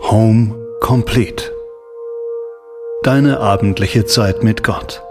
Home Complete. Deine abendliche Zeit mit Gott.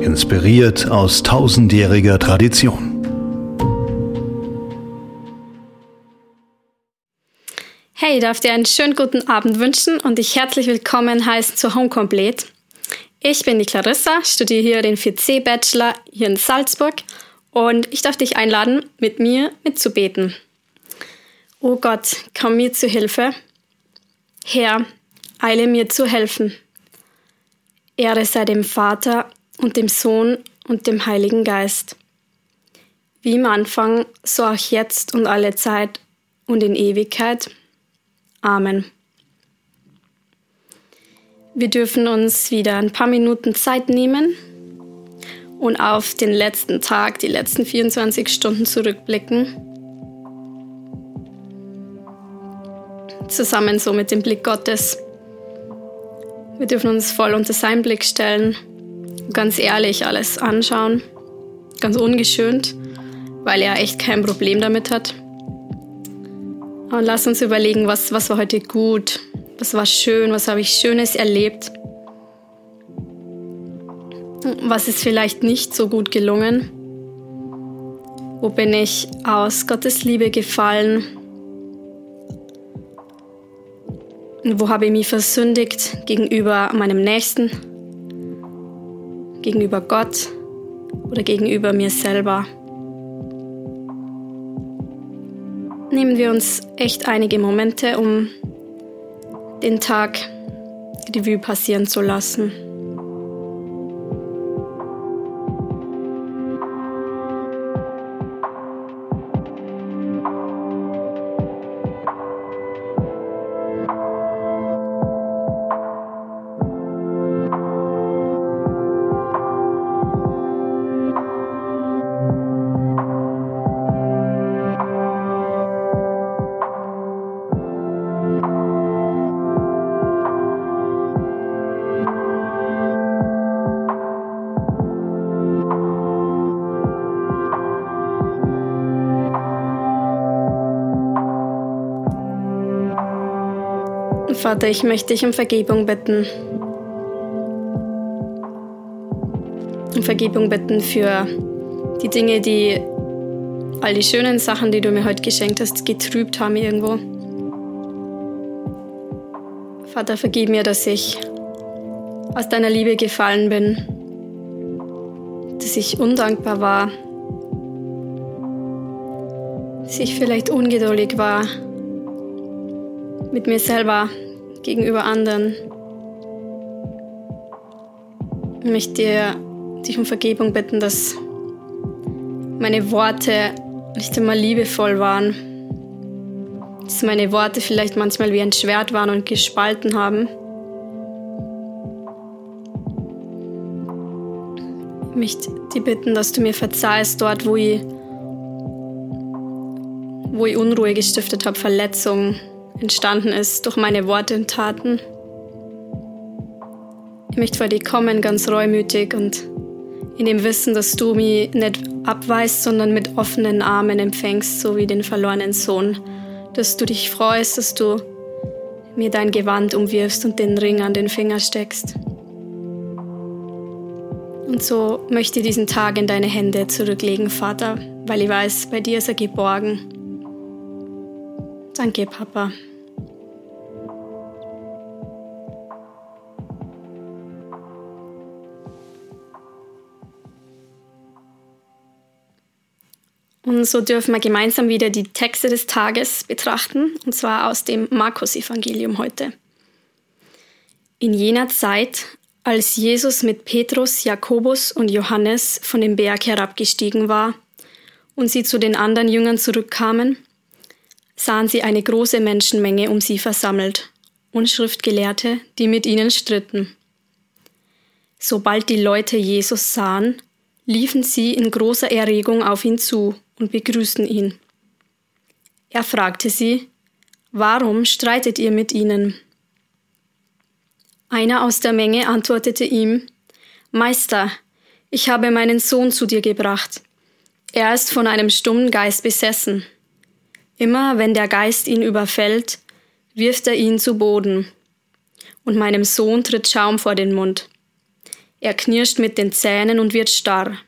Inspiriert aus tausendjähriger Tradition. Hey, ich darf dir einen schönen guten Abend wünschen und dich herzlich willkommen heißen zu Home Complete. Ich bin die Clarissa, studiere hier den 4C Bachelor hier in Salzburg und ich darf dich einladen, mit mir mitzubeten. O Gott, komm mir zu Hilfe. Herr, eile mir zu helfen. Ehre sei dem Vater und dem Sohn und dem Heiligen Geist. Wie im Anfang, so auch jetzt und alle Zeit und in Ewigkeit. Amen. Wir dürfen uns wieder ein paar Minuten Zeit nehmen und auf den letzten Tag, die letzten 24 Stunden zurückblicken. Zusammen so mit dem Blick Gottes. Wir dürfen uns voll unter seinen Blick stellen, ganz ehrlich alles anschauen, ganz ungeschönt, weil er echt kein Problem damit hat. Und lass uns überlegen, was, was war heute gut, was war schön, was habe ich Schönes erlebt, was ist vielleicht nicht so gut gelungen, wo bin ich aus Gottes Liebe gefallen, wo habe ich mich versündigt gegenüber meinem Nächsten, gegenüber Gott oder gegenüber mir selber. Nehmen wir uns echt einige Momente, um den Tag Revue passieren zu lassen. Vater, ich möchte dich um Vergebung bitten. Um Vergebung bitten für die Dinge, die all die schönen Sachen, die du mir heute geschenkt hast, getrübt haben irgendwo. Vater, vergib mir, dass ich aus deiner Liebe gefallen bin, dass ich undankbar war, dass ich vielleicht ungeduldig war mit mir selber, gegenüber anderen. Ich möchte dich um Vergebung bitten, dass meine Worte nicht immer liebevoll waren. Dass meine Worte vielleicht manchmal wie ein Schwert waren und gespalten haben. Ich möchte dir bitten, dass du mir verzeihst dort, wo ich, wo ich Unruhe gestiftet habe, Verletzungen entstanden ist durch meine Worte und Taten. Ich möchte vor dir kommen, ganz reumütig und in dem Wissen, dass du mich nicht abweist, sondern mit offenen Armen empfängst, so wie den verlorenen Sohn. Dass du dich freust, dass du mir dein Gewand umwirfst und den Ring an den Finger steckst. Und so möchte ich diesen Tag in deine Hände zurücklegen, Vater, weil ich weiß, bei dir ist er geborgen. Danke, Papa. Und so dürfen wir gemeinsam wieder die Texte des Tages betrachten, und zwar aus dem Markus-Evangelium heute. In jener Zeit, als Jesus mit Petrus, Jakobus und Johannes von dem Berg herabgestiegen war und sie zu den anderen Jüngern zurückkamen, sahen sie eine große Menschenmenge um sie versammelt und Schriftgelehrte, die mit ihnen stritten. Sobald die Leute Jesus sahen, liefen sie in großer Erregung auf ihn zu und begrüßten ihn. Er fragte sie, Warum streitet ihr mit ihnen? Einer aus der Menge antwortete ihm, Meister, ich habe meinen Sohn zu dir gebracht. Er ist von einem stummen Geist besessen. Immer wenn der Geist ihn überfällt, wirft er ihn zu Boden. Und meinem Sohn tritt Schaum vor den Mund. Er knirscht mit den Zähnen und wird starr.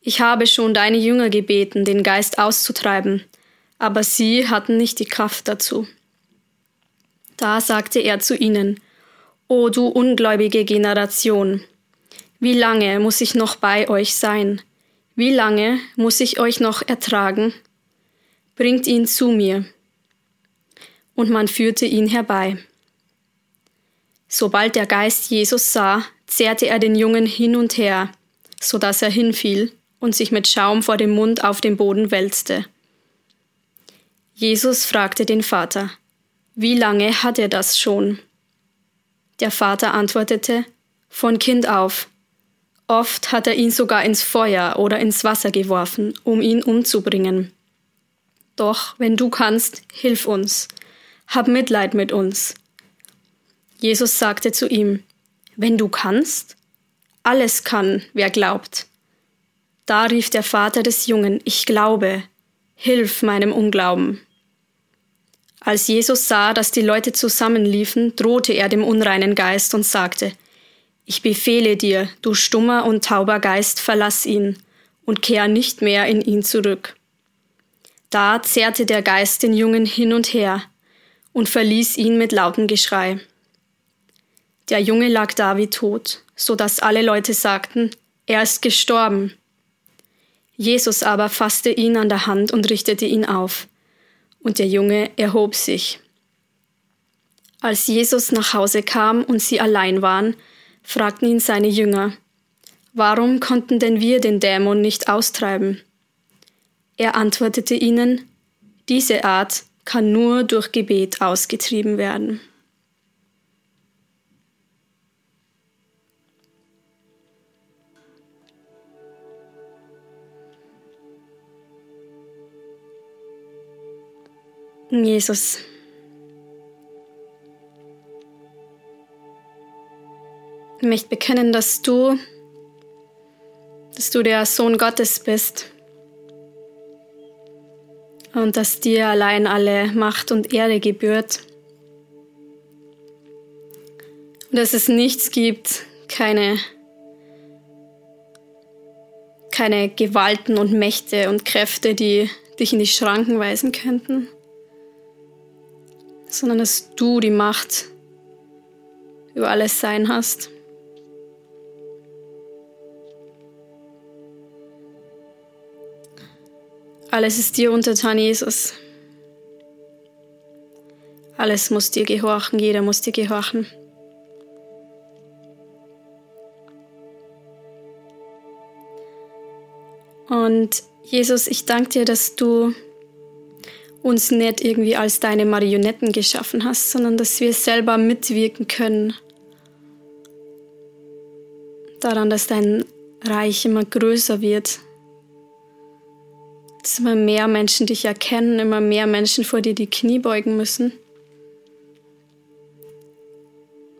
Ich habe schon deine Jünger gebeten, den Geist auszutreiben, aber sie hatten nicht die Kraft dazu. Da sagte er zu ihnen, O du ungläubige Generation, wie lange muss ich noch bei euch sein? Wie lange muss ich euch noch ertragen? Bringt ihn zu mir. Und man führte ihn herbei. Sobald der Geist Jesus sah, zerrte er den Jungen hin und her, so dass er hinfiel und sich mit Schaum vor dem Mund auf den Boden wälzte. Jesus fragte den Vater, wie lange hat er das schon? Der Vater antwortete, von Kind auf, Oft hat er ihn sogar ins Feuer oder ins Wasser geworfen, um ihn umzubringen. Doch, wenn du kannst, hilf uns. Hab Mitleid mit uns. Jesus sagte zu ihm, Wenn du kannst? Alles kann, wer glaubt. Da rief der Vater des Jungen, Ich glaube, hilf meinem Unglauben. Als Jesus sah, dass die Leute zusammenliefen, drohte er dem unreinen Geist und sagte, ich befehle dir, du stummer und tauber Geist, verlass ihn und kehr nicht mehr in ihn zurück. Da zerrte der Geist den Jungen hin und her und verließ ihn mit lautem Geschrei. Der Junge lag da wie tot, so dass alle Leute sagten, er ist gestorben. Jesus aber fasste ihn an der Hand und richtete ihn auf, und der Junge erhob sich. Als Jesus nach Hause kam und sie allein waren, fragten ihn seine Jünger, Warum konnten denn wir den Dämon nicht austreiben? Er antwortete ihnen, Diese Art kann nur durch Gebet ausgetrieben werden. Jesus, Ich möchte bekennen, dass du, dass du der Sohn Gottes bist und dass dir allein alle Macht und Ehre gebührt. Und dass es nichts gibt, keine, keine Gewalten und Mächte und Kräfte, die dich in die Schranken weisen könnten, sondern dass du die Macht über alles Sein hast. Alles ist dir untertan, Jesus. Alles muss dir gehorchen, jeder muss dir gehorchen. Und Jesus, ich danke dir, dass du uns nicht irgendwie als deine Marionetten geschaffen hast, sondern dass wir selber mitwirken können daran, dass dein Reich immer größer wird dass immer mehr Menschen dich erkennen, immer mehr Menschen vor dir die Knie beugen müssen.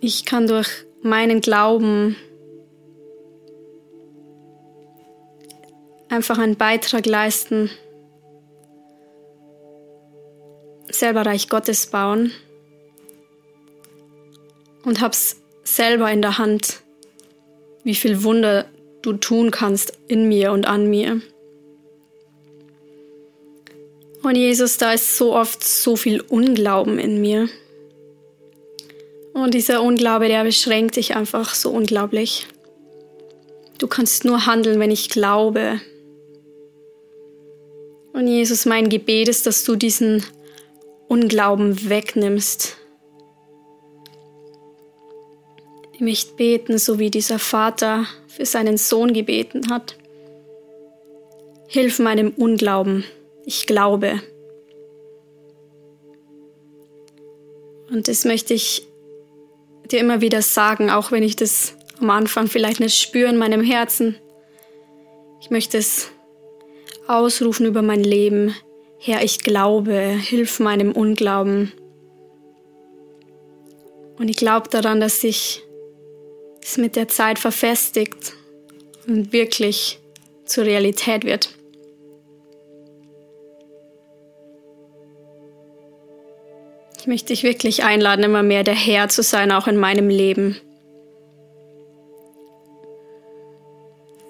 Ich kann durch meinen Glauben einfach einen Beitrag leisten, selber Reich Gottes bauen und hab's selber in der Hand, wie viel Wunder du tun kannst in mir und an mir. Und Jesus, da ist so oft so viel Unglauben in mir. Und dieser Unglaube, der beschränkt dich einfach so unglaublich. Du kannst nur handeln, wenn ich glaube. Und Jesus, mein Gebet ist, dass du diesen Unglauben wegnimmst. Ich möchte beten, so wie dieser Vater für seinen Sohn gebeten hat. Hilf meinem Unglauben. Ich glaube. Und das möchte ich dir immer wieder sagen, auch wenn ich das am Anfang vielleicht nicht spüre in meinem Herzen. Ich möchte es ausrufen über mein Leben. Herr, ich glaube, hilf meinem Unglauben. Und ich glaube daran, dass sich es mit der Zeit verfestigt und wirklich zur Realität wird. Möchte dich wirklich einladen, immer mehr der Herr zu sein, auch in meinem Leben.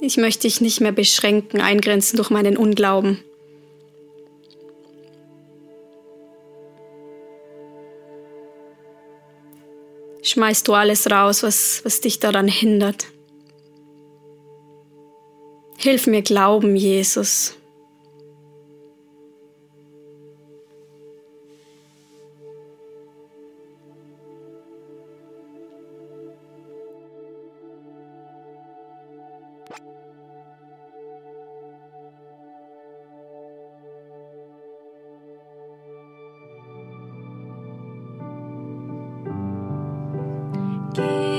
Ich möchte dich nicht mehr beschränken, eingrenzen durch meinen Unglauben. Schmeißt du alles raus, was, was dich daran hindert. Hilf mir glauben, Jesus. You.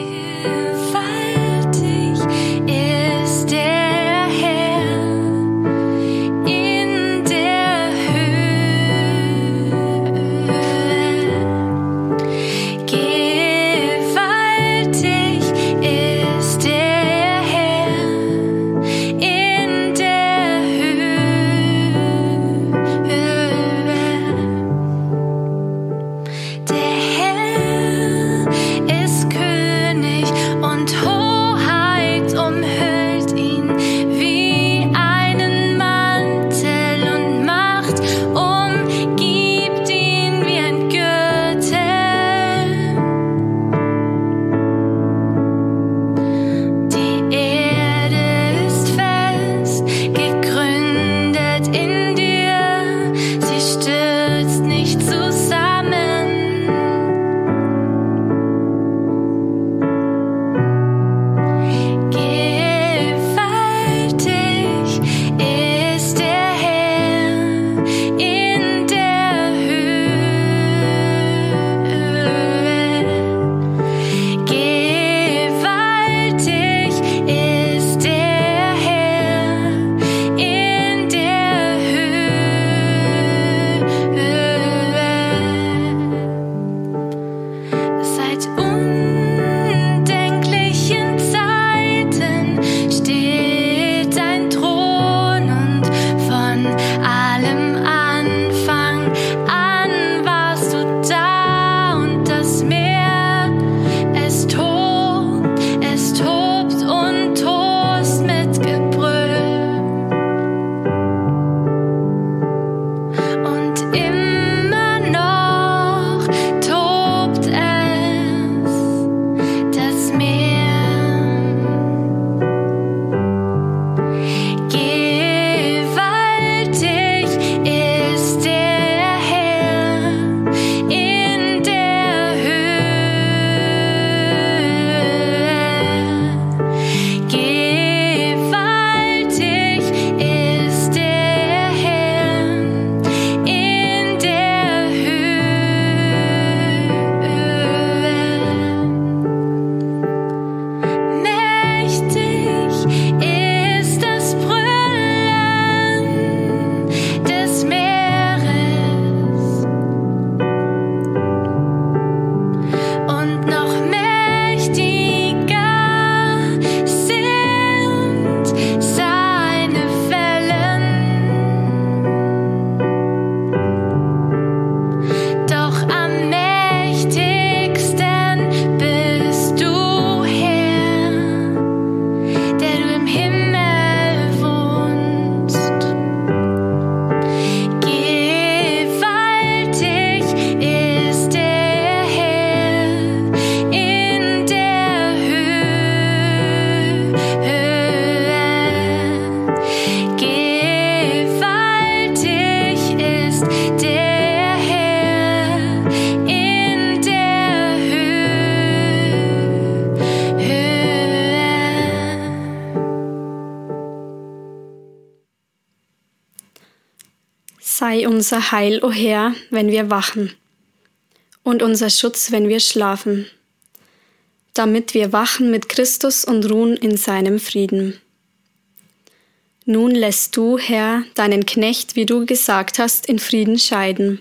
Sei unser Heil, o Herr, wenn wir wachen, und unser Schutz, wenn wir schlafen, damit wir wachen mit Christus und ruhen in seinem Frieden. Nun lässt du, Herr, deinen Knecht, wie du gesagt hast, in Frieden scheiden.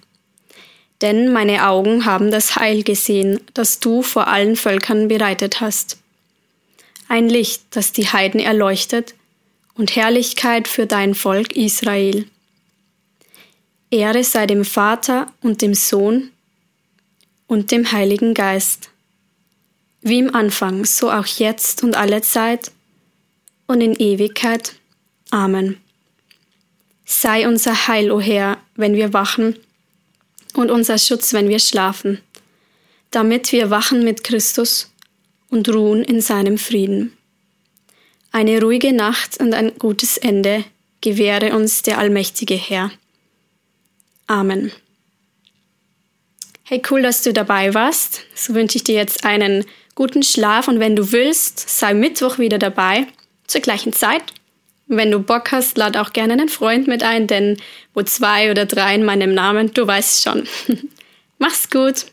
Denn meine Augen haben das Heil gesehen, das du vor allen Völkern bereitet hast. Ein Licht, das die Heiden erleuchtet, und Herrlichkeit für dein Volk Israel. Ehre sei dem Vater und dem Sohn und dem Heiligen Geist, wie im Anfang, so auch jetzt und alle Zeit und in Ewigkeit. Amen. Sei unser Heil, o oh Herr, wenn wir wachen, und unser Schutz, wenn wir schlafen, damit wir wachen mit Christus und ruhen in seinem Frieden. Eine ruhige Nacht und ein gutes Ende gewähre uns der allmächtige Herr. Amen. Hey, cool, dass du dabei warst. So wünsche ich dir jetzt einen guten Schlaf und wenn du willst, sei Mittwoch wieder dabei, zur gleichen Zeit. Wenn du Bock hast, lad auch gerne einen Freund mit ein, denn wo zwei oder drei in meinem Namen, du weißt schon. Mach's gut.